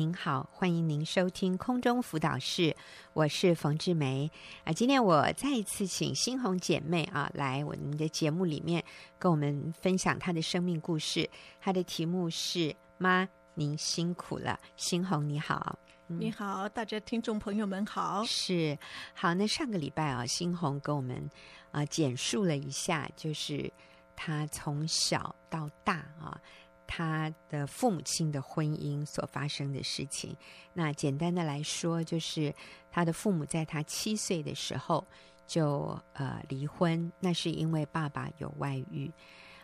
您好，欢迎您收听空中辅导室，我是冯志梅啊。今天我再一次请新红姐妹啊来我们的节目里面跟我们分享她的生命故事。她的题目是“妈，您辛苦了”。新红你好，嗯、你好，大家听众朋友们好。是好，那上个礼拜啊，新红跟我们啊简述了一下，就是她从小到大啊。他的父母亲的婚姻所发生的事情，那简单的来说，就是他的父母在他七岁的时候就呃离婚，那是因为爸爸有外遇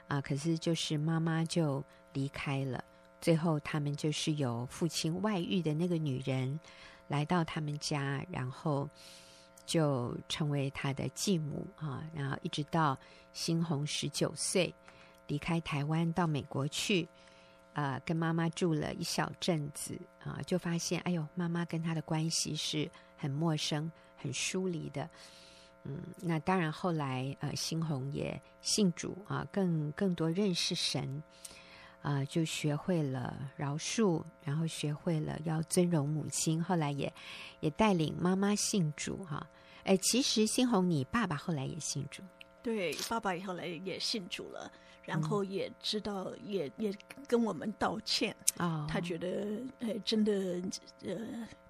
啊，可是就是妈妈就离开了，最后他们就是由父亲外遇的那个女人来到他们家，然后就成为他的继母啊，然后一直到新红十九岁。离开台湾到美国去，啊、跟妈妈住了一小阵子啊、就发现，哎呦，妈妈跟他的关系是很陌生、很疏离的。嗯，那当然，后来呃，欣红也信主啊、更更多认识神，啊、就学会了饶恕，然后学会了要尊荣母亲。后来也也带领妈妈信主哈。哎、其实欣红，你爸爸后来也信主，对，爸爸后来也信主了。然后也知道，也也跟我们道歉啊。Oh. 他觉得，呃，真的，呃，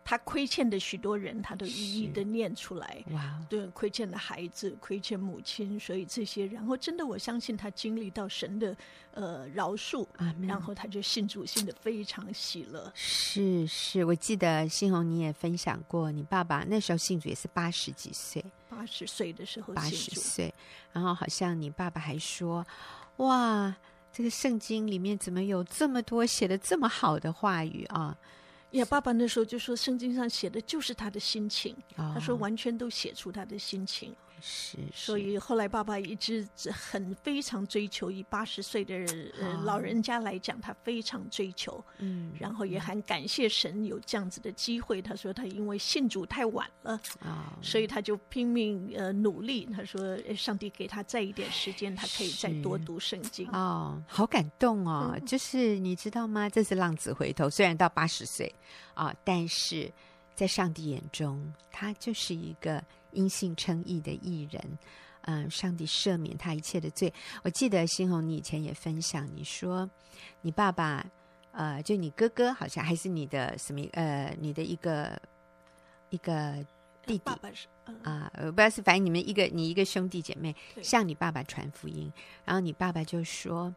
他亏欠的许多人，他都一一的念出来。哇.对，亏欠的孩子，亏欠母亲，所以这些，然后真的，我相信他经历到神的呃饶恕，Amen. 然后他就信主，信的非常喜乐。是是，我记得欣红你也分享过，你爸爸那时候信主也是八十几岁，八十岁的时候八十岁，然后好像你爸爸还说。哇，这个圣经里面怎么有这么多写的这么好的话语啊？呀，爸爸那时候就说，圣经上写的就是他的心情，哦、他说完全都写出他的心情。是，是，所以后来爸爸一直很非常追求，以八十岁的老人家来讲，他非常追求，嗯，然后也很感谢神有这样子的机会。他说他因为信主太晚了啊，哦、所以他就拼命呃努力。他说上帝给他再一点时间，他可以再多读圣经。哦，好感动哦！嗯、就是你知道吗？这是浪子回头，虽然到八十岁啊，但是在上帝眼中，他就是一个。因信称义的艺人，嗯，上帝赦免他一切的罪。我记得新红，你以前也分享，你说你爸爸，呃，就你哥哥，好像还是你的什么，呃，你的一个一个弟弟，爸爸是啊，呃，不知道是反正你们一个你一个兄弟姐妹向你爸爸传福音，然后你爸爸就说：“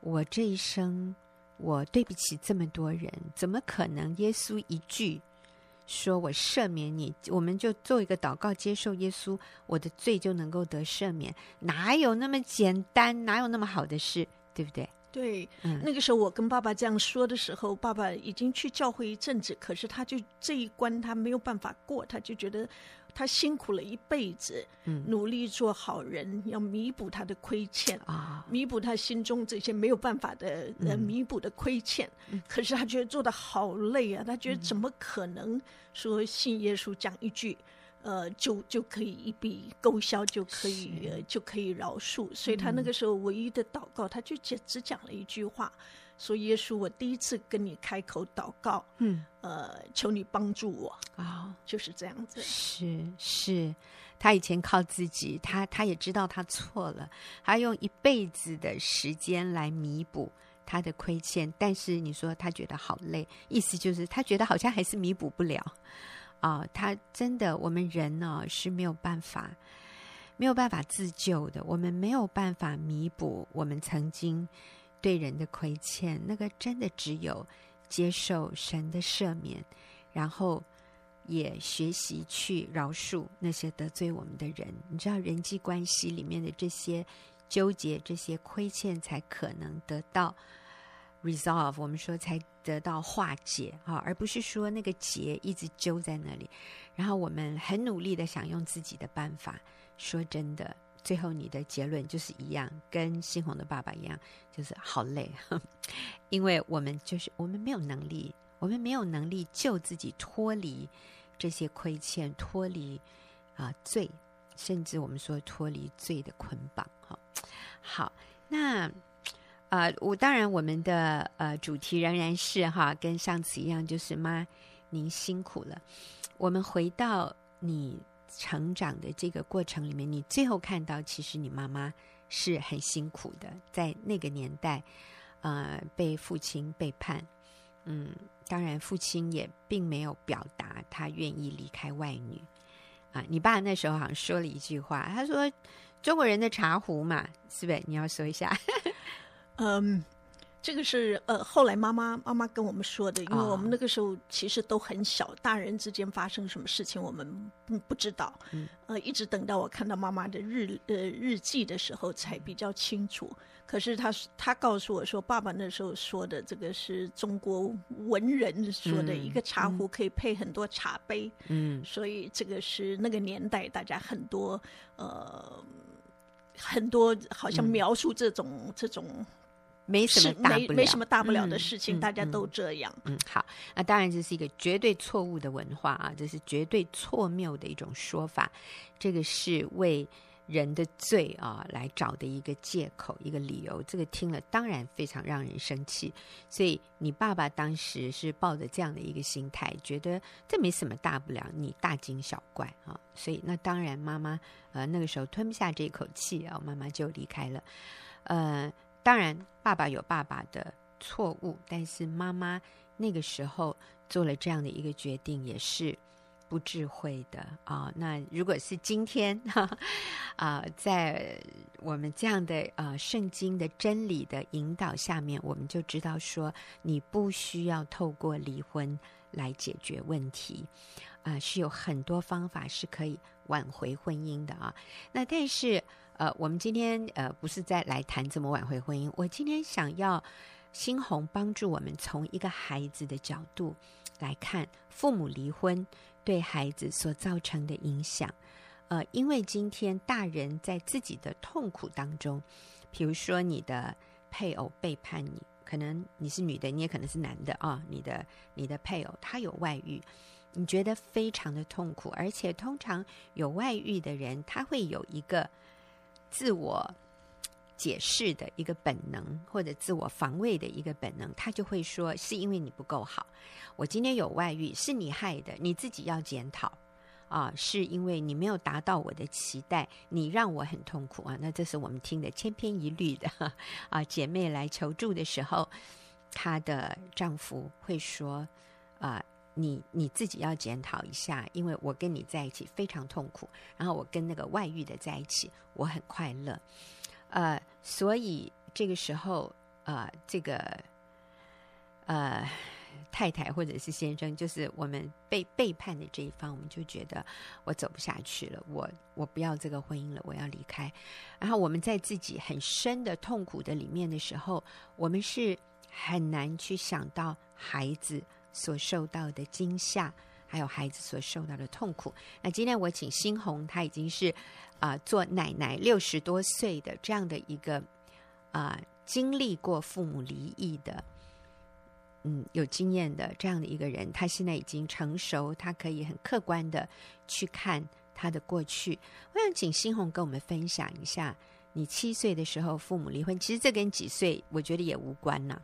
我这一生我对不起这么多人，怎么可能耶稣一句？”说我赦免你，我们就做一个祷告，接受耶稣，我的罪就能够得赦免。哪有那么简单？哪有那么好的事？对不对？对，嗯，那个时候我跟爸爸这样说的时候，爸爸已经去教会一阵子，可是他就这一关他没有办法过，他就觉得。他辛苦了一辈子，嗯，努力做好人，要弥补他的亏欠啊，弥补他心中这些没有办法的呃弥补的亏欠。嗯，可是他觉得做的好累啊，他觉得怎么可能说信耶稣讲一句，呃，就就可以一笔勾销，就可以呃就可以饶恕。所以他那个时候唯一的祷告，他就只只讲了一句话。说耶稣，我第一次跟你开口祷告，嗯，呃，求你帮助我啊，哦、就是这样子。是是，他以前靠自己，他他也知道他错了，他用一辈子的时间来弥补他的亏欠，但是你说他觉得好累，意思就是他觉得好像还是弥补不了啊、哦。他真的，我们人呢、哦、是没有办法，没有办法自救的，我们没有办法弥补我们曾经。对人的亏欠，那个真的只有接受神的赦免，然后也学习去饶恕那些得罪我们的人。你知道，人际关系里面的这些纠结、这些亏欠，才可能得到 resolve。我们说才得到化解啊，而不是说那个结一直揪在那里。然后我们很努力的想用自己的办法。说真的。最后，你的结论就是一样，跟新红的爸爸一样，就是好累，因为我们就是我们没有能力，我们没有能力救自己脱离这些亏欠，脱离啊、罪，甚至我们说脱离罪的捆绑。哈，好，那呃，我当然我们的呃主题仍然是哈，跟上次一样，就是妈，您辛苦了。我们回到你成长的这个过程里面，你最后看到，其实你妈妈是很辛苦的，在那个年代，呃，被父亲背叛。嗯，当然，父亲也并没有表达他愿意离开外女。啊，你爸那时候好像说了一句话，他说：“中国人的茶壶嘛，是不是？你要说一下。” 嗯。这个是呃，后来妈妈妈妈跟我们说的，因为我们那个时候其实都很小，哦、大人之间发生什么事情我们不不知道，嗯、呃，一直等到我看到妈妈的日呃日记的时候才比较清楚。可是他他告诉我说，爸爸那时候说的这个是中国文人说的一个茶壶可以配很多茶杯，嗯，所以这个是那个年代大家很多呃很多好像描述这种、嗯、这种。没什么大不了，没，没什么大不了的事情，嗯、大家都这样。嗯，嗯，好，那当然这是一个绝对错误的文化啊，这是绝对错谬的一种说法。这个是为人的罪啊来找的一个借口、一个理由。这个听了当然非常让人生气。所以你爸爸当时是抱着这样的一个心态，觉得这没什么大不了，你大惊小怪啊。所以那当然妈妈呃那个时候吞不下这口气啊，妈妈就离开了。呃。当然，爸爸有爸爸的错误，但是妈妈那个时候做了这样的一个决定，也是不智慧的啊。那如果是今天啊，在我们这样的啊圣经的真理的引导下面，我们就知道说，你不需要透过离婚来解决问题啊，是有很多方法是可以挽回婚姻的啊。那但是。呃，我们今天呃不是在来谈怎么挽回婚姻，我今天想要新红帮助我们从一个孩子的角度来看父母离婚对孩子所造成的影响。呃，因为今天大人在自己的痛苦当中，比如说你的配偶背叛你，可能你是女的，你也可能是男的啊，你的你的配偶他有外遇，你觉得非常的痛苦，而且通常有外遇的人他会有一个。自我解释的一个本能，或者自我防卫的一个本能，他就会说：“是因为你不够好，我今天有外遇，是你害的，你自己要检讨啊！是因为你没有达到我的期待，你让我很痛苦啊！”那这是我们听的千篇一律的 啊！姐妹来求助的时候，她的丈夫会说：“啊。”你你自己要检讨一下，因为我跟你在一起非常痛苦，然后我跟那个外遇的在一起，我很快乐，呃，所以这个时候，呃，这个呃太太或者是先生，就是我们被背叛的这一方，我们就觉得我走不下去了，我我不要这个婚姻了，我要离开。然后我们在自己很深的痛苦的里面的时候，我们是很难去想到孩子。所受到的惊吓，还有孩子所受到的痛苦。那今天我请新红，她已经是啊、做奶奶六十多岁的这样的一个啊、经历过父母离异的，嗯，有经验的这样的一个人。她现在已经成熟，她可以很客观的去看她的过去。我想请新红跟我们分享一下，你七岁的时候父母离婚，其实这跟几岁我觉得也无关呐、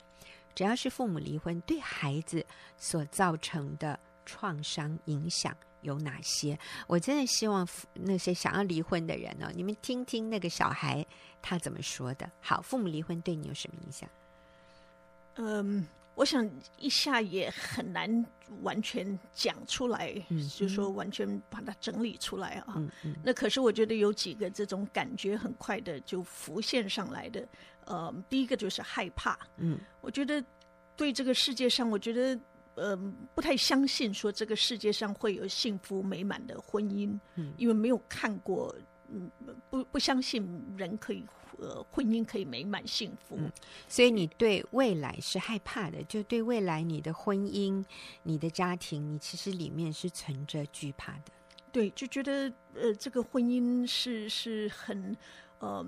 只要是父母离婚，对孩子所造成的创伤影响有哪些？我真的希望那些想要离婚的人呢、你们听听那个小孩他怎么说的。好，父母离婚对你有什么影响？嗯，我想一下也很难完全讲出来，嗯，就是说完全把它整理出来啊。嗯嗯。那可是我觉得有几个这种感觉很快的就浮现上来的。呃，第一个就是害怕。嗯，我觉得对这个世界上，我觉得呃不太相信说这个世界上会有幸福美满的婚姻。嗯，因为没有看过，嗯，不不相信人可以呃婚姻可以美满幸福。嗯，所以你对未来是害怕的，就对未来你的婚姻、你的家庭，你其实里面是存着惧怕的。对，就觉得呃这个婚姻是是很嗯。呃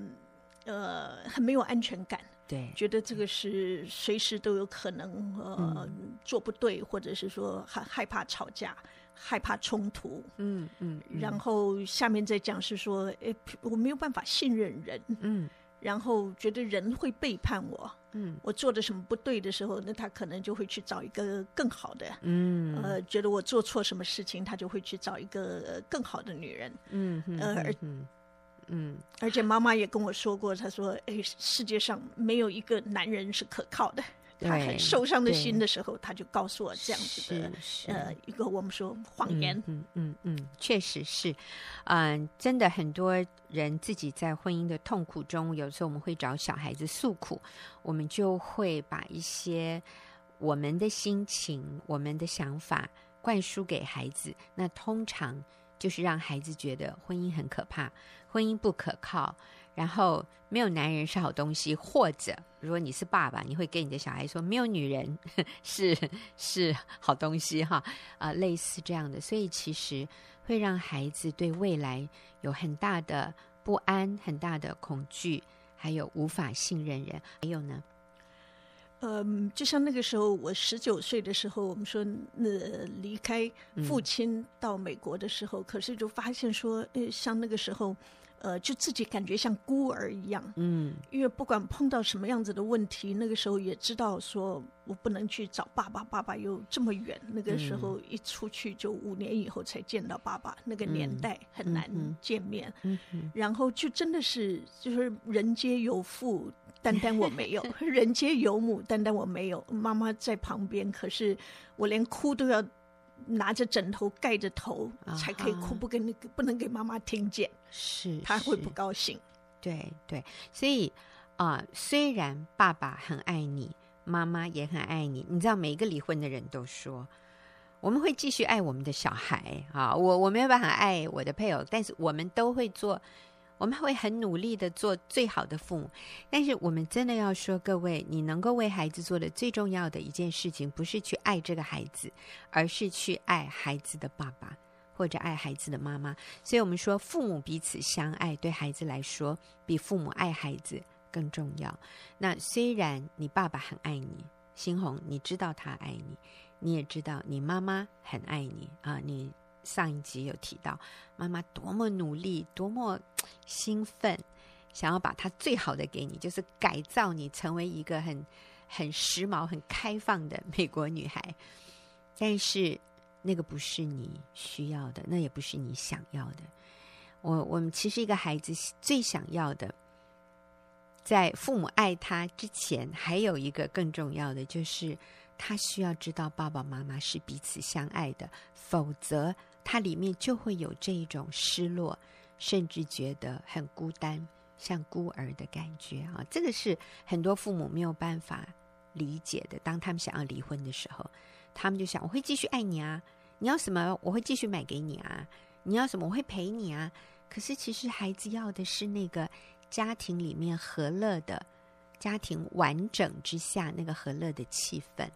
呃，很没有安全感，对，觉得这个是随时都有可能呃、嗯、做不对，或者是说害害怕吵架，害怕冲突，嗯嗯，嗯，然后下面再讲是说，哎，我没有办法信任人，嗯，然后觉得人会背叛我，嗯，我做的什么不对的时候，那他可能就会去找一个更好的，嗯，呃，觉得我做错什么事情，他就会去找一个更好的女人，嗯嗯，呃，而嗯嗯，而且妈妈也跟我说过，她说，哎，世界上没有一个男人是可靠的。他很受伤的心的时候，他就告诉我这样子的，呃，一个我们说谎言。嗯嗯嗯，确实是，嗯、呃，真的很多人自己在婚姻的痛苦中，有时候我们会找小孩子诉苦，我们就会把一些我们的心情、我们的想法灌输给孩子，那通常就是让孩子觉得婚姻很可怕，婚姻不可靠。然后没有男人是好东西，或者如果你是爸爸，你会跟你的小孩说没有女人 是是好东西哈啊、呃，类似这样的，所以其实会让孩子对未来有很大的不安、很大的恐惧，还有无法信任人。还有呢，嗯，就像那个时候我十九岁的时候，我们说那离开父亲到美国的时候，嗯、可是就发现说，呃，像那个时候。呃，就自己感觉像孤儿一样，嗯，因为不管碰到什么样子的问题，那个时候也知道说我不能去找爸爸，爸爸又这么远，那个时候一出去就五年以后才见到爸爸，嗯、那个年代很难见面，嗯嗯、然后就真的是就是人皆有父，单单我没有；人皆有母，单单我没有。妈妈在旁边，可是我连哭都要。拿着枕头盖着头才可以哭，不跟那个不能给妈妈听见，是她会不高兴。对对，所以啊、呃，虽然爸爸很爱你，妈妈也很爱你，你知道，每一个离婚的人都说，我们会继续爱我们的小孩啊，我我没有办法爱我的配偶，但是我们都会做。我们会很努力的做最好的父母，但是我们真的要说，各位，你能够为孩子做的最重要的一件事情，不是去爱这个孩子，而是去爱孩子的爸爸或者爱孩子的妈妈。所以，我们说，父母彼此相爱，对孩子来说，比父母爱孩子更重要。那虽然你爸爸很爱你，新红，你知道他爱你，你也知道你妈妈很爱你啊，你。上一集有提到，妈妈多么努力，多么兴奋，想要把她最好的给你，就是改造你成为一个很很时髦、很开放的美国女孩。但是那个不是你需要的，那也不是你想要的。我我们其实一个孩子最想要的，在父母爱他之前，还有一个更重要的，就是他需要知道爸爸妈妈是彼此相爱的，否则。它里面就会有这一种失落，甚至觉得很孤单，像孤儿的感觉啊！这个是很多父母没有办法理解的。当他们想要离婚的时候，他们就想：我会继续爱你啊，你要什么我会继续买给你啊，你要什么我会陪你啊。可是其实孩子要的是那个家庭里面和乐的家庭完整之下那个和乐的气氛。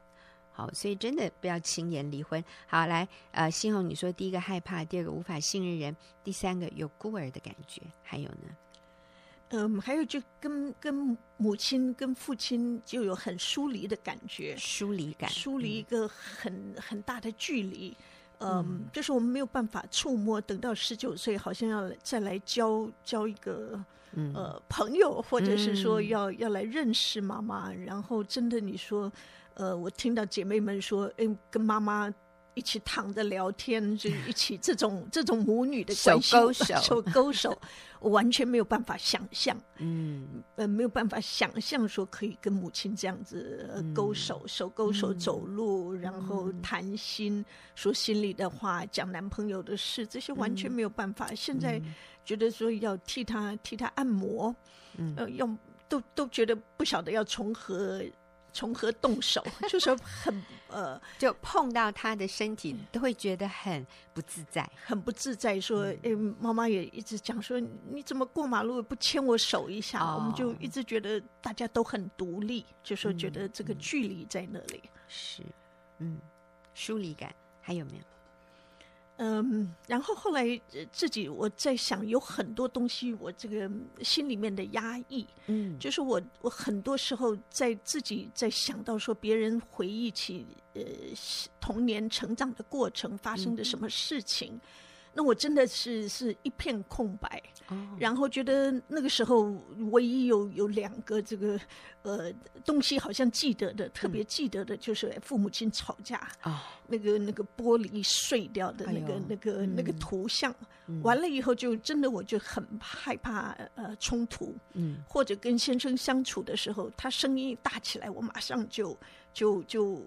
好，所以真的不要轻言离婚。好，来，呃，新红，你说第一个害怕，第二个无法信任人，第三个有孤儿的感觉，还有呢？嗯，还有就跟跟母亲跟父亲就有很疏离的感觉，疏离感，疏离一个很、嗯、很大的距离。嗯，嗯就是我们没有办法触摸，等到十九岁，好像要再来交交一个、嗯、呃朋友，或者是说要、嗯、要来认识妈妈，然后真的你说。呃，我听到姐妹们说，哎，跟妈妈一起躺着聊天，就一起这种这种母女的关系，手勾手，手勾手，我完全没有办法想象，嗯，呃，没有办法想象说可以跟母亲这样子、呃、勾手，嗯、手勾手走路，嗯、然后谈心，说心里的话，讲男朋友的事，这些完全没有办法。嗯、现在觉得说要替他替他按摩，嗯，呃，要都都觉得不晓得要从何。从何动手？就是很呃，就碰到他的身体，都会觉得很不自在，很不自在。说，哎、嗯，妈妈也一直讲说，你怎么过马路不牵我手一下？哦、我们就一直觉得大家都很独立，就说觉得这个距离在那里。嗯、是，嗯，疏离感还有没有？嗯，然后后来自己我在想，有很多东西我这个心里面的压抑，嗯，就是我我很多时候在自己在想到说别人回忆起呃童年成长的过程发生的什么事情，那我真的是是一片空白。哦，然后觉得那个时候唯一有有两个这个呃东西好像记得的，嗯、特别记得的就是父母亲吵架啊、哦，那个那个玻璃碎掉的那个、哎、那个、嗯、那个图像、嗯，完了以后就真的我就很害怕呃冲突，嗯，或者跟先生相处的时候，他声音一大起来，我马上就就就。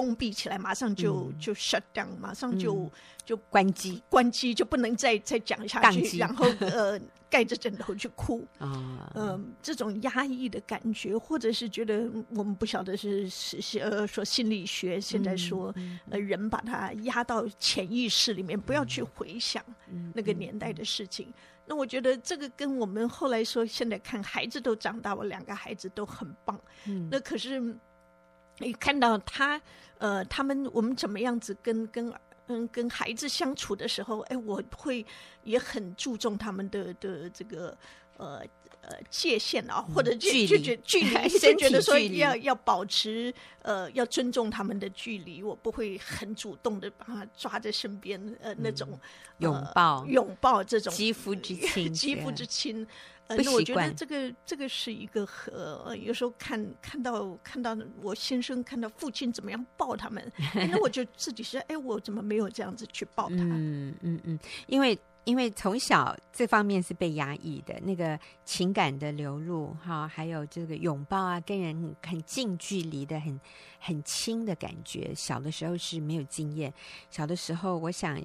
封闭起来，马上就、嗯、就 shut down，马上就、嗯、就关机，关机就不能再再讲下去，然后呃 盖着枕头去哭。啊，嗯、呃，这种压抑的感觉，或者是觉得我们不晓得是是呃说心理学现在说、嗯、呃人把它压到潜意识里面，不要去回想那个年代的事情。那我觉得这个跟我们后来说，现在看孩子都长大，我两个孩子都很棒，嗯，那可是。你看到他，呃，他们我们怎么样子跟跟嗯跟孩子相处的时候，哎，我会也很注重他们的的这个呃呃界限啊，或者就就觉距离，就觉得说要要保持呃要尊重他们的距离，我不会很主动的把他抓在身边，呃那种、嗯、拥抱。拥抱这种肌肤之亲，肌肤之亲。呃、那我觉得这个这个是一个和有时候看看到看到我先生看到父亲怎么样抱他们，那我就自己说，哎，我怎么没有这样子去抱他？嗯嗯嗯，因为因为从小这方面是被压抑的，那个情感的流露哈，还有这个拥抱啊，跟人很近距离的很很亲的感觉，小的时候是没有经验。小的时候，我想。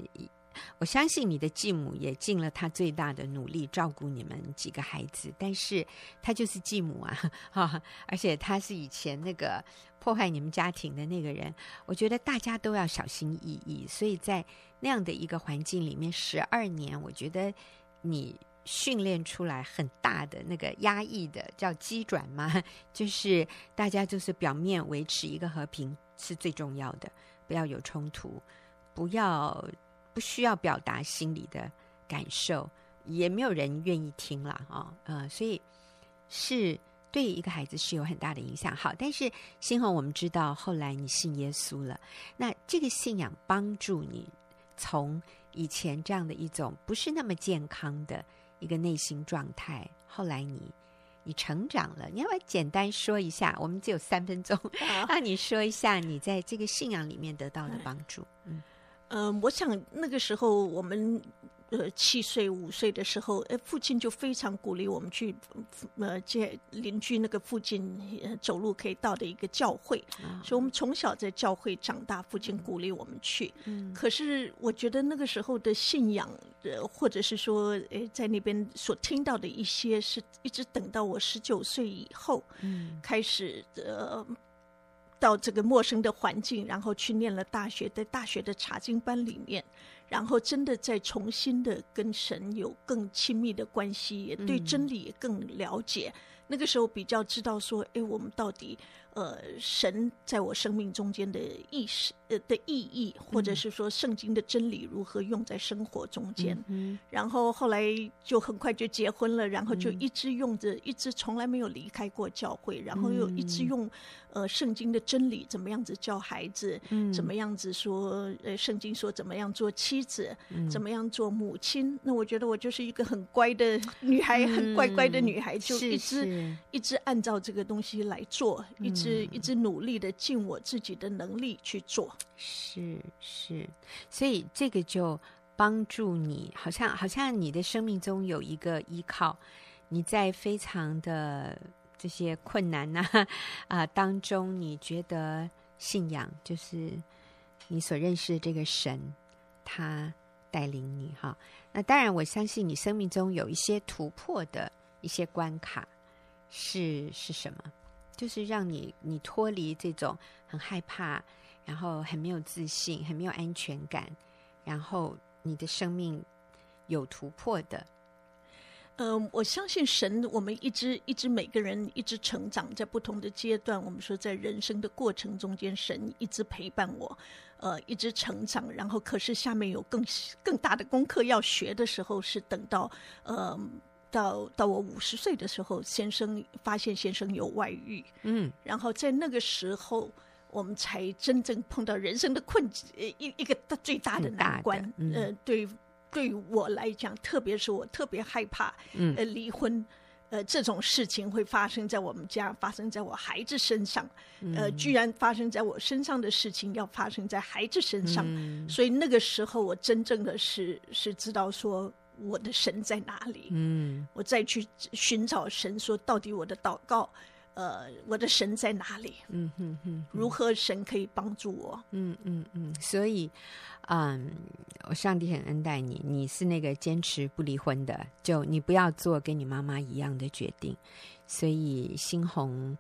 我相信你的继母也尽了她最大的努力照顾你们几个孩子，但是她就是继母啊，哈，而且她是以前那个破坏你们家庭的那个人。我觉得大家都要小心翼翼，所以在那样的一个环境里面，十二年，我觉得你训练出来很大的那个压抑的叫机转嘛，就是大家就是表面维持一个和平是最重要的，不要有冲突，不要。不需要表达心里的感受，也没有人愿意听了啊、哦，呃，所以是对一个孩子是有很大的影响。好，但是新红，我们知道后来你信耶稣了，那这个信仰帮助你从以前这样的一种不是那么健康的一个内心状态，后来你你成长了。你要不要简单说一下？我们只有三分钟，那你说一下你在这个信仰里面得到的帮助，嗯。嗯、呃，我想那个时候我们呃七岁五岁的时候，呃，父亲就非常鼓励我们去呃接邻居那个附近走路可以到的一个教会，嗯、所以我们从小在教会长大。父亲鼓励我们去，嗯，可是我觉得那个时候的信仰，呃，或者是说，呃，在那边所听到的一些，是一直等到我十九岁以后，嗯，开始呃。到这个陌生的环境，然后去念了大学，在大学的查经班里面，然后真的再重新的跟神有更亲密的关系，也对真理也更了解。那个时候比较知道说，哎，我们到底。呃，神在我生命中间的意识呃的意义，或者是说圣经的真理如何用在生活中间。嗯，然后后来就很快就结婚了，然后就一直用着，一直从来没有离开过教会，然后又一直用呃圣经的真理怎么样子教孩子，嗯，怎么样子说呃圣经说怎么样做妻子，嗯，怎么样做母亲。那我觉得我就是一个很乖的女孩，嗯，很乖乖的女孩，就一直一直按照这个东西来做，一直。是一直努力的尽我自己的能力去做，是是，所以这个就帮助你，好像好像你的生命中有一个依靠，你在非常的这些困难呐啊，啊当中，你觉得信仰就是你所认识的这个神，他带领你哈。那当然，我相信你生命中有一些突破的一些关卡是是什么？就是让你你脱离这种很害怕，然后很没有自信、很没有安全感，然后你的生命有突破的。嗯、我相信神，我们一直一直每个人一直成长，在不同的阶段，我们说在人生的过程中间，神一直陪伴我，呃，一直成长。然后，可是下面有更更大的功课要学的时候，是等到呃。到到我五十岁的时候，先生发现先生有外遇，嗯，然后在那个时候，我们才真正碰到人生的困境，一一个最大的难关，嗯、呃，对对我来讲，特别是我特别害怕，嗯，呃，离婚。呃，这种事情会发生在我们家，发生在我孩子身上。呃，居然发生在我身上的事情，要发生在孩子身上。嗯、所以那个时候，我真正的是是知道说我的神在哪里。嗯，我再去寻找神，说到底我的祷告，呃，我的神在哪里？嗯哼哼，如何神可以帮助我？嗯嗯嗯。所以。嗯，我上帝很恩待你，你是那个坚持不离婚的，就你不要做跟你妈妈一样的决定。所以新红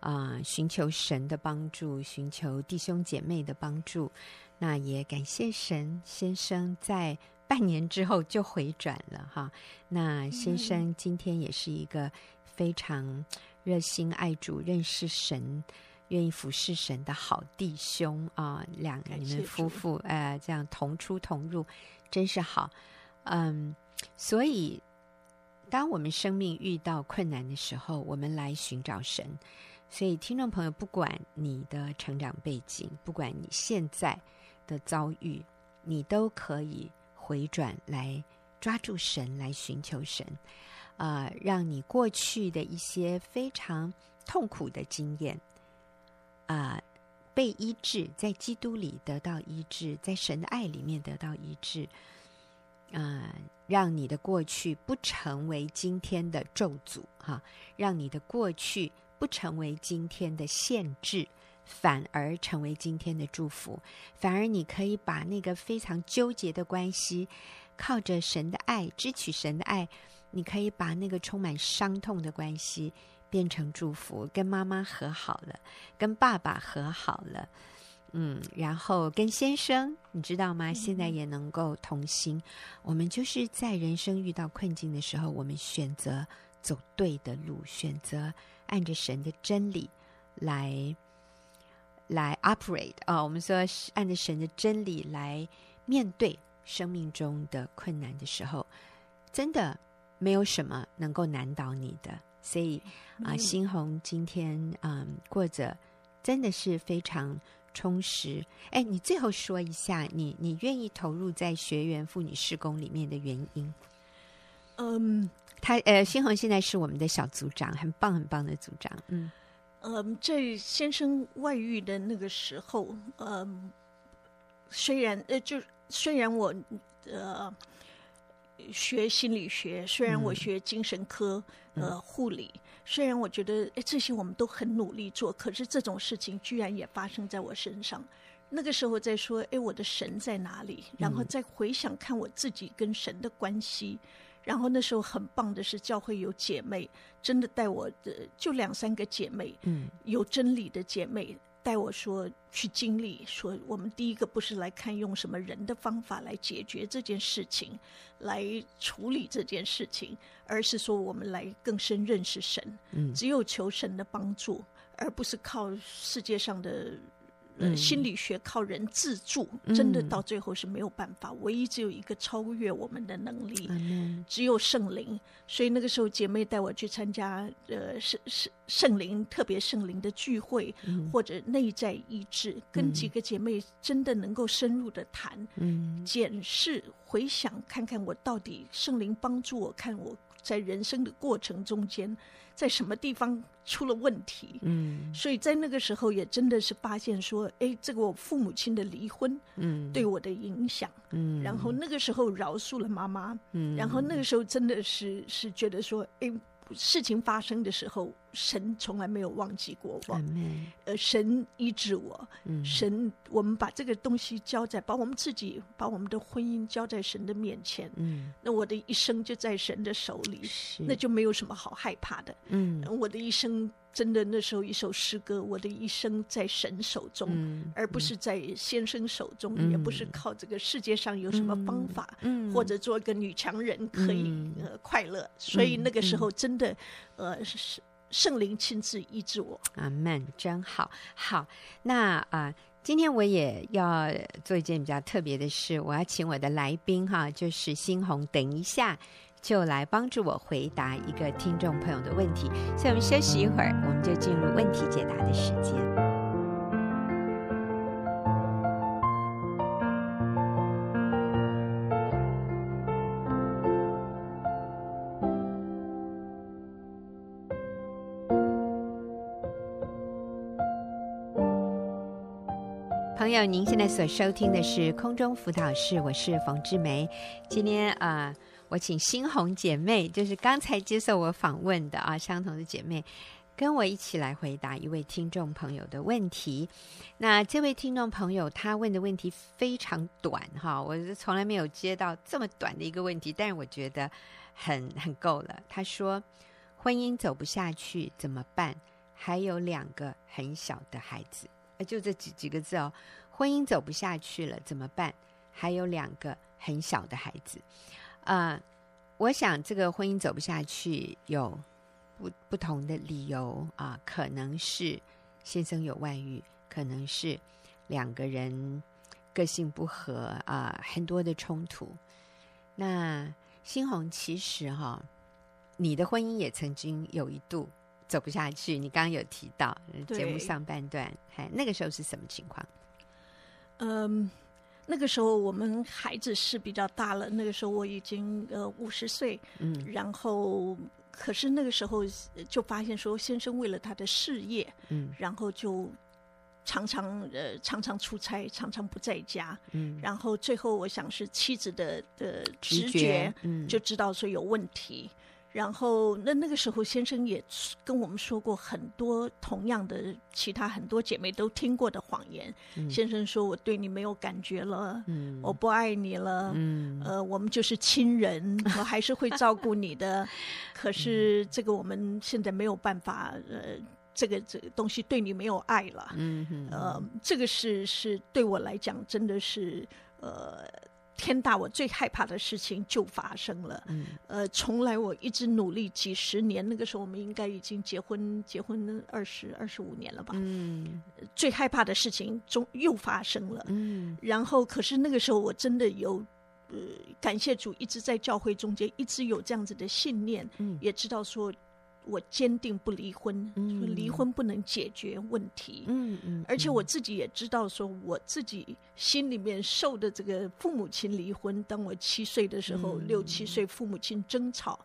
啊、呃，寻求神的帮助，寻求弟兄姐妹的帮助。那也感谢神先生在半年之后就回转了哈。那先生今天也是一个非常热心爱主、认识神。愿意服侍神的好弟兄啊，两个你们夫妇呃，这样同出同入，真是好。嗯，所以当我们生命遇到困难的时候，我们来寻找神。所以听众朋友，不管你的成长背景，不管你现在的遭遇，你都可以回转来抓住神，来寻求神。啊、让你过去的一些非常痛苦的经验。啊、被医治，在基督里得到医治，在神的爱里面得到医治，啊、让你的过去不成为今天的咒诅，哈，让你的过去不成为今天的限制，反而成为今天的祝福，反而你可以把那个非常纠结的关系，靠着神的爱，支取神的爱，你可以把那个充满伤痛的关系。变成祝福，跟妈妈和好了，跟爸爸和好了，嗯，然后跟先生，你知道吗？现在也能够同心。我们就是在人生遇到困境的时候，我们选择走对的路，选择按着神的真理来来 operate 啊、哦。我们说按着神的真理来面对生命中的困难的时候，真的没有什么能够难倒你的。所以啊、呃，新红今天嗯过着真的是非常充实。哎，你最后说一下，你你愿意投入在学员妇女施工里面的原因？嗯，他呃，新红现在是我们的小组长，很棒很棒的组长。嗯嗯，在先生外遇的那个时候，嗯，虽然呃，就虽然我呃。学心理学，虽然我学精神科，嗯、呃，护理，虽然我觉得哎，这些我们都很努力做，可是这种事情居然也发生在我身上。那个时候在说，哎，我的神在哪里？然后再回想看我自己跟神的关系。嗯、然后那时候很棒的是，教会有姐妹真的带我的，就两三个姐妹，嗯，有真理的姐妹。带我说去经历，说我们第一个不是来看用什么人的方法来解决这件事情，来处理这件事情，而是说我们来更深认识神。嗯，只有求神的帮助，而不是靠世界上的。呃，心理学靠人自助，嗯、真的到最后是没有办法。唯一只有一个超越我们的能力，嗯、只有圣灵。所以那个时候，姐妹带我去参加呃圣圣圣灵特别圣灵的聚会，嗯、或者内在医治，跟几个姐妹真的能够深入的谈，嗯、检视、回想，看看我到底圣灵帮助我，看我在人生的过程中间。在什么地方出了问题？嗯，所以在那个时候也真的是发现说，哎，这个我父母亲的离婚，嗯，对我的影响，嗯，然后那个时候饶恕了妈妈，嗯，然后那个时候真的是是觉得说，哎。事情发生的时候，神从来没有忘记过我。呃，神医治我，嗯、神，我们把这个东西交在，把我们自己，把我们的婚姻交在神的面前。嗯，那我的一生就在神的手里，是那就没有什么好害怕的。嗯，我的一生。真的，那时候一首诗歌，我的一生在神手中，嗯、而不是在先生手中，嗯、也不是靠这个世界上有什么方法，嗯、或者做一个女强人可以、快乐。所以那个时候真的，嗯、呃是圣灵亲自医治我。阿门，真好。好，那啊、呃，今天我也要做一件比较特别的事，我要请我的来宾哈，就是新红，等一下。就来帮助我回答一个听众朋友的问题。所以我们休息一会儿，我们就进入问题解答的时间。朋友，您现在所收听的是空中辅导室，我是冯志梅。今天啊。我请新红姐妹，就是刚才接受我访问的啊，相同的姐妹，跟我一起来回答一位听众朋友的问题。那这位听众朋友他问的问题非常短哈，我是从来没有接到这么短的一个问题，但是我觉得很很够了。他说：婚姻走不下去怎么办？还有两个很小的孩子。就这几几个字哦，婚姻走不下去了怎么办？还有两个很小的孩子，呃，我想这个婚姻走不下去有不不同的理由啊、呃，可能是先生有外遇，可能是两个人个性不合啊、呃，很多的冲突。那新红其实哈、哦，你的婚姻也曾经有一度。走不下去，你刚刚有提到节目上半段，还那个时候是什么情况？嗯，那个时候我们孩子是比较大了，那个时候我已经呃五十岁，嗯，然后可是那个时候就发现说，先生为了他的事业，嗯，然后就常常呃常常出差，常常不在家，嗯，然后最后我想是妻子的的直觉，嗯，就知道说有问题。然后，那那个时候，先生也跟我们说过很多同样的，其他很多姐妹都听过的谎言。嗯、先生说：“我对你没有感觉了，嗯、我不爱你了，嗯、呃，我们就是亲人，我还是会照顾你的。可是这个我们现在没有办法，呃，这个这个东西对你没有爱了。呃，这个是是对我来讲，真的是呃。”天大！我最害怕的事情就发生了。嗯，呃，从来我一直努力几十年，那个时候我们应该已经结婚结婚二十二十五年了吧？嗯，最害怕的事情终又发生了。嗯，然后可是那个时候我真的有，呃，感谢主一直在教会中间一直有这样子的信念，嗯，也知道说。我坚定不离婚，嗯、说离婚不能解决问题。嗯嗯，嗯，而且我自己也知道，说我自己心里面受的这个父母亲离婚，当我七岁的时候，嗯、六七岁父母亲争吵，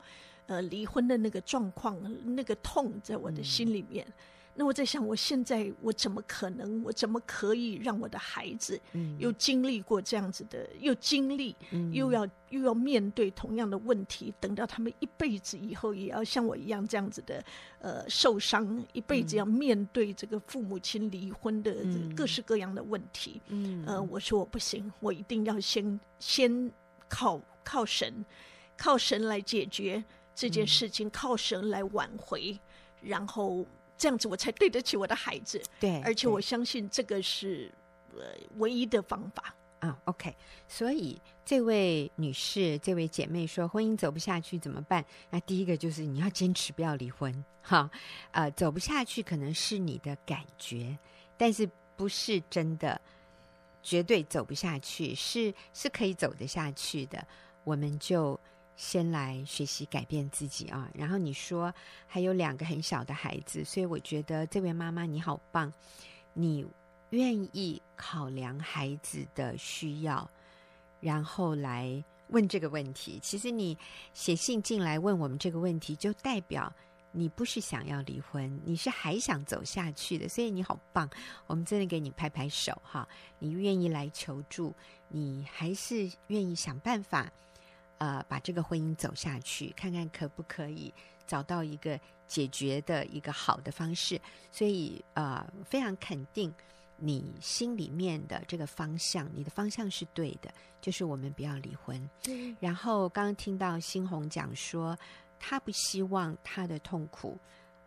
呃，离婚的那个状况，那个痛在我的心里面。嗯那我在想，我现在我怎么可能？我怎么可以让我的孩子又经历过这样子的，嗯、又经历，嗯、又要又要面对同样的问题？等到他们一辈子以后，也要像我一样这样子的，呃，受伤，一辈子要面对这个父母亲离婚的这个各式各样的问题。嗯，呃，我说我不行，我一定要先先靠靠神，靠神来解决这件事情，嗯、靠神来挽回，然后。这样子我才对得起我的孩子，对，而且我相信这个是呃唯一的方法啊。OK，所以这位女士、这位姐妹说婚姻走不下去怎么办？那第一个就是你要坚持不要离婚，哈，呃，走不下去可能是你的感觉，但是不是真的绝对走不下去，是是可以走得下去的，我们就。先来学习改变自己啊！然后你说还有两个很小的孩子，所以我觉得这位妈妈你好棒，你愿意考量孩子的需要，然后来问这个问题。其实你写信进来问我们这个问题，就代表你不是想要离婚，你是还想走下去的。所以你好棒，我们真的给你拍拍手哈！你愿意来求助，你还是愿意想办法。呃，把这个婚姻走下去，看看可不可以找到一个解决的一个好的方式。所以，呃，非常肯定你心里面的这个方向，你的方向是对的，就是我们不要离婚。嗯。然后，刚刚听到新红讲说，他不希望他的痛苦，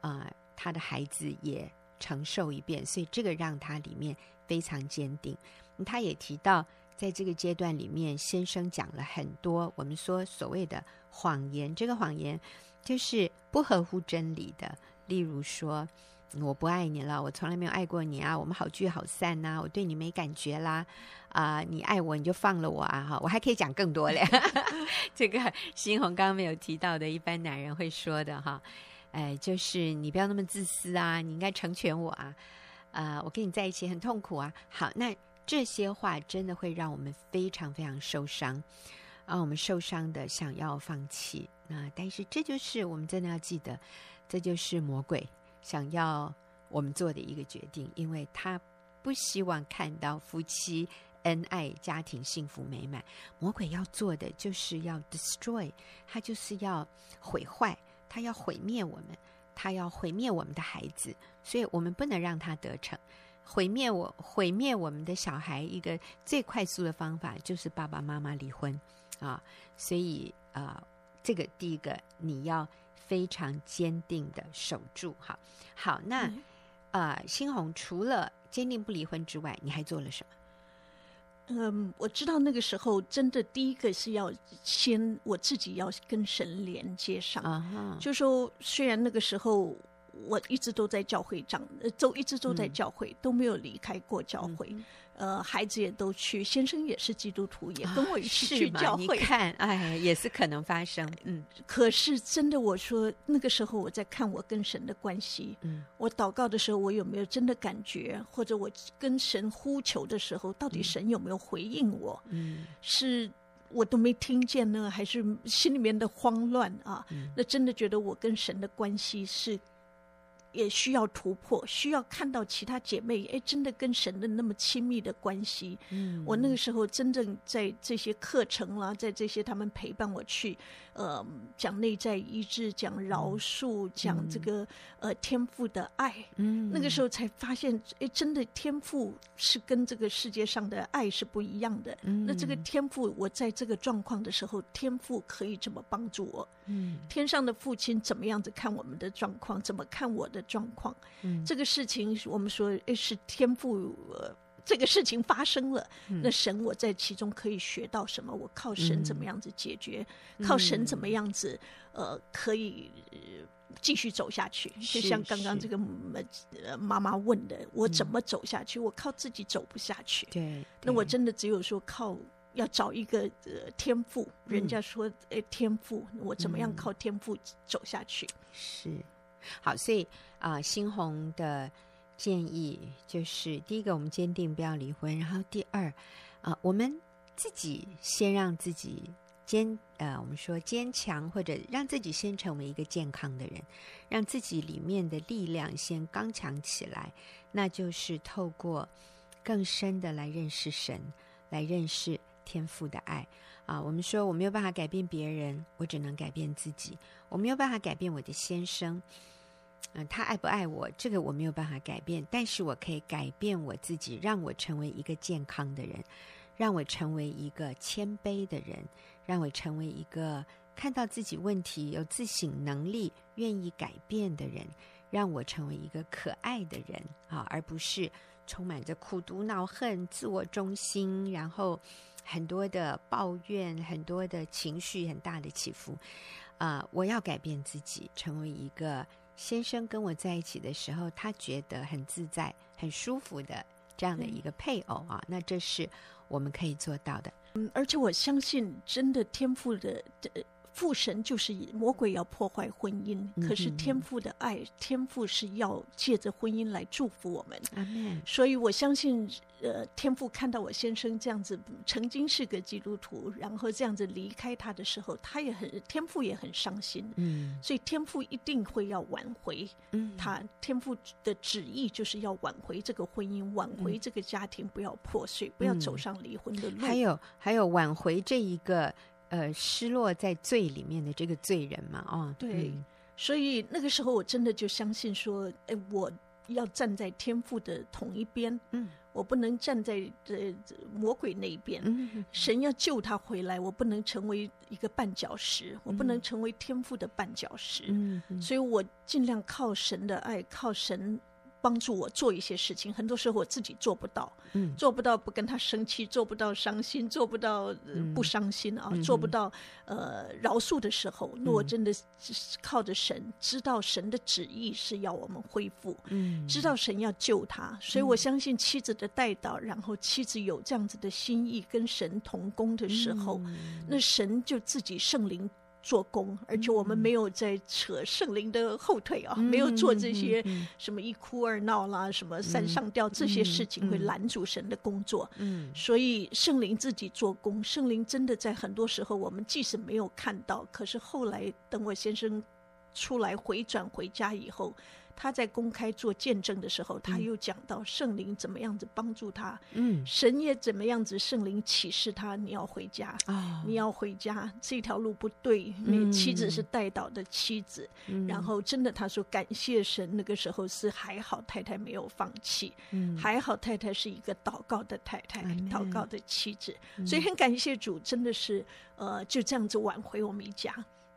呃，他的孩子也承受一遍，所以这个让他里面非常坚定。他也提到。在这个阶段里面，先生讲了很多我们说所谓的谎言。这个谎言就是不合乎真理的，例如说我不爱你了，我从来没有爱过你啊，我们好聚好散呐，我对你没感觉啦，啊，你爱我你就放了我啊，哈，我还可以讲更多嘞。这个新红刚刚没有提到的，一般男人会说的哈，哎，就是你不要那么自私啊，你应该成全我啊，啊，我跟你在一起很痛苦啊。好，那。这些话真的会让我们非常非常受伤，啊，我们受伤的想要放弃。那但是这就是我们真的要记得，这就是魔鬼想要我们做的一个决定，因为他不希望看到夫妻恩爱、家庭幸福美满。魔鬼要做的就是要 destroy，他就是要毁坏，他要毁灭我们，他要毁灭我们的孩子，所以我们不能让他得逞。毁灭我，毁灭我们的小孩，一个最快速的方法就是爸爸妈妈离婚啊！所以啊、呃，这个第一个你要非常坚定的守住。哈，好，那啊、嗯呃，新红除了坚定不离婚之外，你还做了什么？嗯，我知道那个时候真的第一个是要先我自己要跟神连接上啊，哈就说虽然那个时候。我一直都在教会长，呃，都一直都在教会，嗯、都没有离开过教会。嗯、呃，孩子也都去，先生也是基督徒，也跟我一起去教会。你看，哎，也是可能发生。嗯，可是真的，我说那个时候我在看我跟神的关系。嗯，我祷告的时候，我有没有真的感觉？或者我跟神呼求的时候，到底神有没有回应我？嗯，是我都没听见呢，还是心里面的慌乱啊？嗯、那真的觉得我跟神的关系是。也需要突破，需要看到其他姐妹，哎，真的跟神的那么亲密的关系。嗯，我那个时候真正在这些课程啦，在这些他们陪伴我去，呃，讲内在医治，讲饶恕，嗯、讲这个呃天赋的爱。嗯，那个时候才发现，哎，真的天赋是跟这个世界上的爱是不一样的。嗯，那这个天赋，我在这个状况的时候，天赋可以怎么帮助我。嗯，天上的父亲怎么样子看我们的状况？怎么看我的状况？嗯，这个事情我们说，诶，是天赋，呃，这个事情发生了，嗯，那神我在其中可以学到什么？我靠神怎么样子解决？嗯，靠神怎么样子，呃，可以继续走下去？就像刚刚这个妈妈问的，我怎么走下去？我靠自己走不下去。对，那我真的只有说靠。要找一个呃天赋，人家说呃天赋，我怎么样靠天赋走下去？嗯、是，好，所以啊、新红的建议就是：第一个，我们坚定不要离婚；然后第二，啊、我们自己先让自己坚呃，我们说坚强，或者让自己先成为一个健康的人，让自己里面的力量先刚强起来，那就是透过更深的来认识神，来认识。天赋的爱啊，我们说我没有办法改变别人，我只能改变自己。我没有办法改变我的先生，嗯，他爱不爱我，这个我没有办法改变。但是我可以改变我自己，让我成为一个健康的人，让我成为一个谦卑的人，让我成为一个看到自己问题有自省能力、愿意改变的人，让我成为一个可爱的人啊，而不是充满着苦毒、恼恨、自我中心，然后。很多的抱怨，很多的情绪，很大的起伏，啊、呃！我要改变自己，成为一个先生跟我在一起的时候，他觉得很自在、很舒服的这样的一个配偶啊。那这是我们可以做到的。嗯，而且我相信，真的天赋的。父神就是魔鬼要破坏婚姻，嗯、可是天父的爱，天父是要借着婚姻来祝福我们。所以我相信，呃，天父看到我先生这样子，曾经是个基督徒，然后这样子离开他的时候，他也很天父也很伤心。嗯，所以天父一定会要挽回。嗯，他天父的旨意就是要挽回这个婚姻，挽回这个家庭，不要破碎，不要走上离婚的路。还有，还有挽回这一个。呃，失落在罪里面的这个罪人嘛，哦，对，嗯、所以那个时候我真的就相信说，哎，我要站在天父的同一边，嗯，我不能站在这魔鬼那一边，嗯，嗯，神要救他回来，我不能成为一个绊脚石，嗯、我不能成为天父的绊脚石，嗯，嗯，所以我尽量靠神的爱，靠神。帮助我做一些事情，很多时候我自己做不到，嗯，做不到不跟他生气，做不到伤心，做不到、呃、不伤心啊，嗯、做不到呃饶恕的时候，那我真的是靠着神，知道神的旨意是要我们恢复，嗯，知道神要救他，所以我相信妻子的带导，然后妻子有这样子的心意跟神同工的时候，嗯、那神就自己圣灵。做工，而且我们没有在扯圣灵的后腿啊，嗯、没有做这些什么一哭二闹啦，嗯、什么三上吊、嗯、这些事情会拦阻神的工作。嗯，所以圣灵自己做工，圣灵真的在很多时候，我们即使没有看到，可是后来等我先生出来回转回家以后，他在公开做见证的时候，他又讲到圣灵怎么样子帮助他，嗯，神也怎么样子，圣灵启示他，你要回家，哦，你要回家，这条路不对，你妻子是带倒的妻子，嗯，然后真的他说感谢神，那个时候是还好太太没有放弃，嗯，还好太太是一个祷告的太太，嗯，祷告的妻子，嗯，所以很感谢主，真的是呃就这样子挽回我们一家。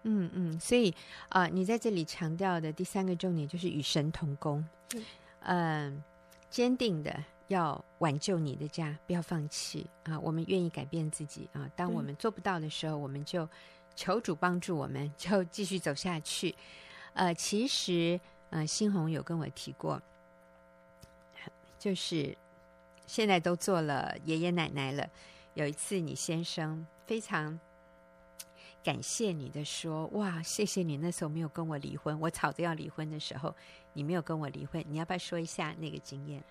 嗯嗯，所以啊、呃，你在这里强调的第三个重点就是与神同工，嗯，呃、坚定的要挽救你的家，不要放弃啊！我们愿意改变自己啊！当我们做不到的时候，我们就求主帮助我们，就继续走下去。呃，其实呃，新红有跟我提过，就是现在都做了爷爷奶奶了。有一次，你先生非常。感谢你的说哇，谢谢你那时候没有跟我离婚，我吵着要离婚的时候，你没有跟我离婚，你要不要说一下那个经验？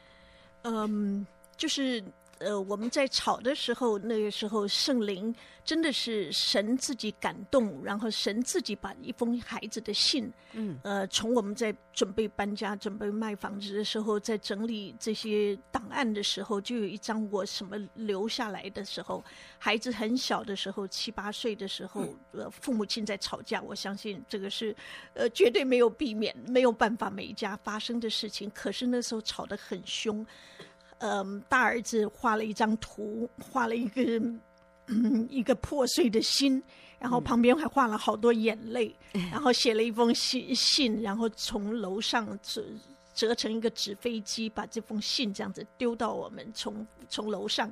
嗯，就是。呃，我们在吵的时候，那个时候圣灵真的是神自己感动，然后神自己把一封孩子的信，嗯，呃，从我们在准备搬家、准备卖房子的时候，在整理这些档案的时候，就有一张我什么留下来的时候，孩子很小的时候，七八岁的时候，呃，父母亲在吵架，我相信这个是呃绝对没有避免、没有办法每一家发生的事情。可是那时候吵得很凶。嗯，大儿子画了一张图，画了一个嗯一个破碎的心，然后旁边还画了好多眼泪，嗯、然后写了一封信信，然后从楼上折折成一个纸飞机，把这封信这样子丢到我们从从楼上，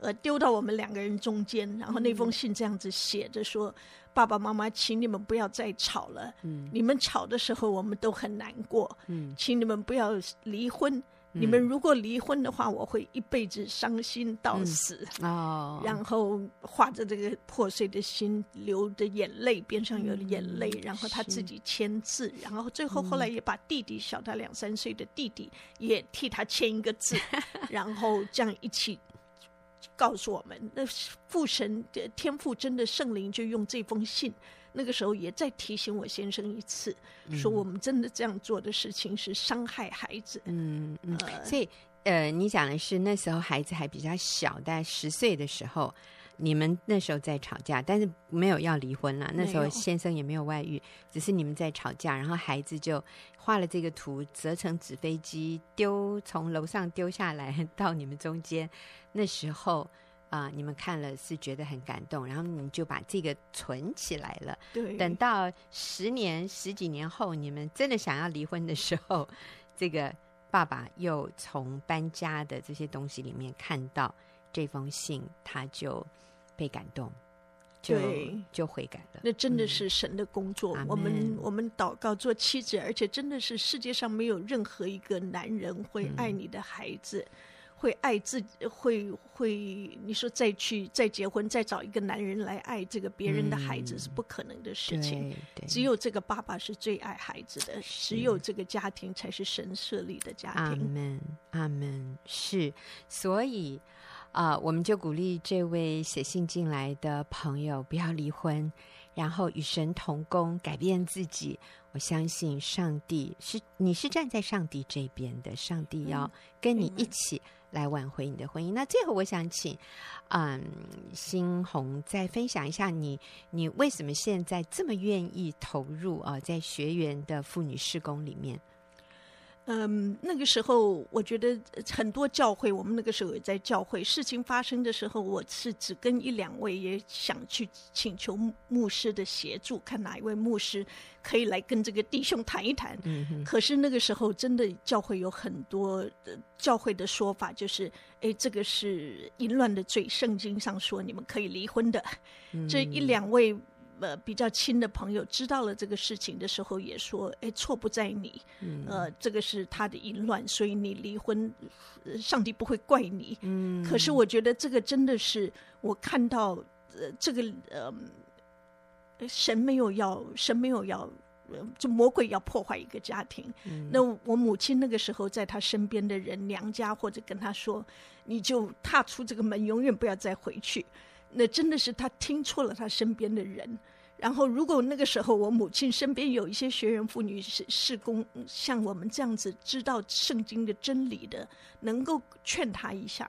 呃，丢到我们两个人中间，然后那封信这样子写着说：“嗯、爸爸妈妈，请你们不要再吵了，嗯，你们吵的时候我们都很难过，嗯，请你们不要离婚。”你们如果离婚的话，我会一辈子伤心到死。嗯、哦，然后画着这个破碎的心，流着眼泪，边上有眼泪，嗯、然后他自己签字，然后最后后来也把弟弟小他两三岁的弟弟也替他签一个字，嗯、然后这样一起告诉我们，那父神的天父真的圣灵就用这封信。那个时候也再提醒我先生一次，嗯、说我们真的这样做的事情是伤害孩子。嗯嗯，呃、所以呃，你讲的是那时候孩子还比较小，大概十岁的时候，你们那时候在吵架，但是没有要离婚了。那时候先生也没有外遇，只是你们在吵架，然后孩子就画了这个图，折成纸飞机，丢从楼上丢下来到你们中间。那时候。啊、呃，你们看了是觉得很感动，然后你们就把这个存起来了。对，等到十年、十几年后，你们真的想要离婚的时候，这个爸爸又从搬家的这些东西里面看到这封信，他就被感动，就就悔改了。那真的是神的工作。嗯、我们我们祷告做妻子，而且真的是世界上没有任何一个男人会爱你的孩子。嗯会爱自己，会会，你说再去再结婚，再找一个男人来爱这个别人的孩子是不可能的事情。嗯、只有这个爸爸是最爱孩子的，只有这个家庭才是神设立的家庭。阿门，阿门。是，所以啊、呃，我们就鼓励这位写信进来的朋友不要离婚，然后与神同工，改变自己。我相信上帝是，你是站在上帝这边的，上帝要跟你一起。来挽回你的婚姻。那最后，我想请，嗯，新红再分享一下你，你为什么现在这么愿意投入啊，在学员的妇女事工里面？嗯，那个时候我觉得很多教会，我们那个时候也在教会。事情发生的时候，我是只跟一两位，也想去请求牧师的协助，看哪一位牧师可以来跟这个弟兄谈一谈。嗯哼。可是那个时候，真的教会有很多的教会的说法，就是哎，这个是淫乱的罪，圣经上说你们可以离婚的。嗯。这一两位。呃，比较亲的朋友知道了这个事情的时候，也说：“哎，错不在你，嗯、呃，这个是他的淫乱，所以你离婚，上帝不会怪你。”嗯，可是我觉得这个真的是我看到，呃，这个呃，神没有要，神没有要，就魔鬼要破坏一个家庭。嗯，那我母亲那个时候在她身边的人，娘家或者跟她说：“你就踏出这个门，永远不要再回去。”那真的是她听错了，她身边的人。然后，如果那个时候我母亲身边有一些学员妇女是是工，像我们这样子知道圣经的真理的，能够劝她一下，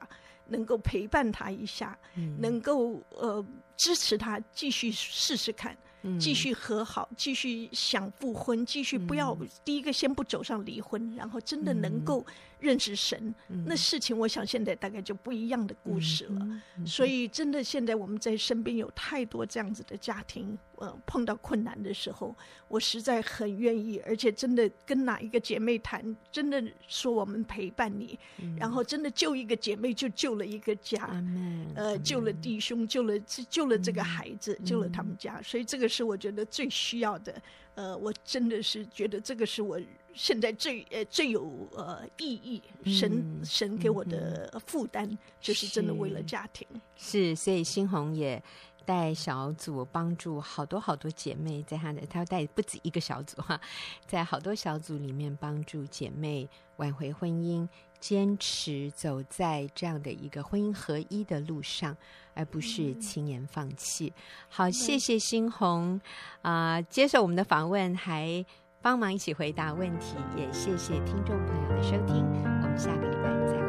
能够陪伴她一下，嗯、能够呃支持她继续试试看。继续和好，继续想复婚，继续不要、嗯、第一个先不走上离婚，然后真的能够认识神，嗯、那事情我想现在大概就不一样的故事了。所以真的现在我们在身边有太多这样子的家庭，呃，碰到困难的时候，我实在很愿意，而且真的跟哪一个姐妹谈，真的说我们陪伴你，嗯、然后真的救一个姐妹就救了一个家，嗯、呃，救了弟兄，救了救了这个孩子，嗯、救了他们家，所以这个。是我觉得最需要的，呃，我真的是觉得这个是我现在最呃最有呃意义，神、嗯、神给我的负担，嗯、就是真的为了家庭。是，所以新红也带小组帮助好多好多姐妹，在她的她带不止一个小组哈，在好多小组里面帮助姐妹挽回婚姻。坚持走在这样的一个婚姻合一的路上，而不是轻言放弃。嗯、好，谢谢新红啊、呃，接受我们的访问，还帮忙一起回答问题，也谢谢听众朋友的收听。我们下个礼拜再。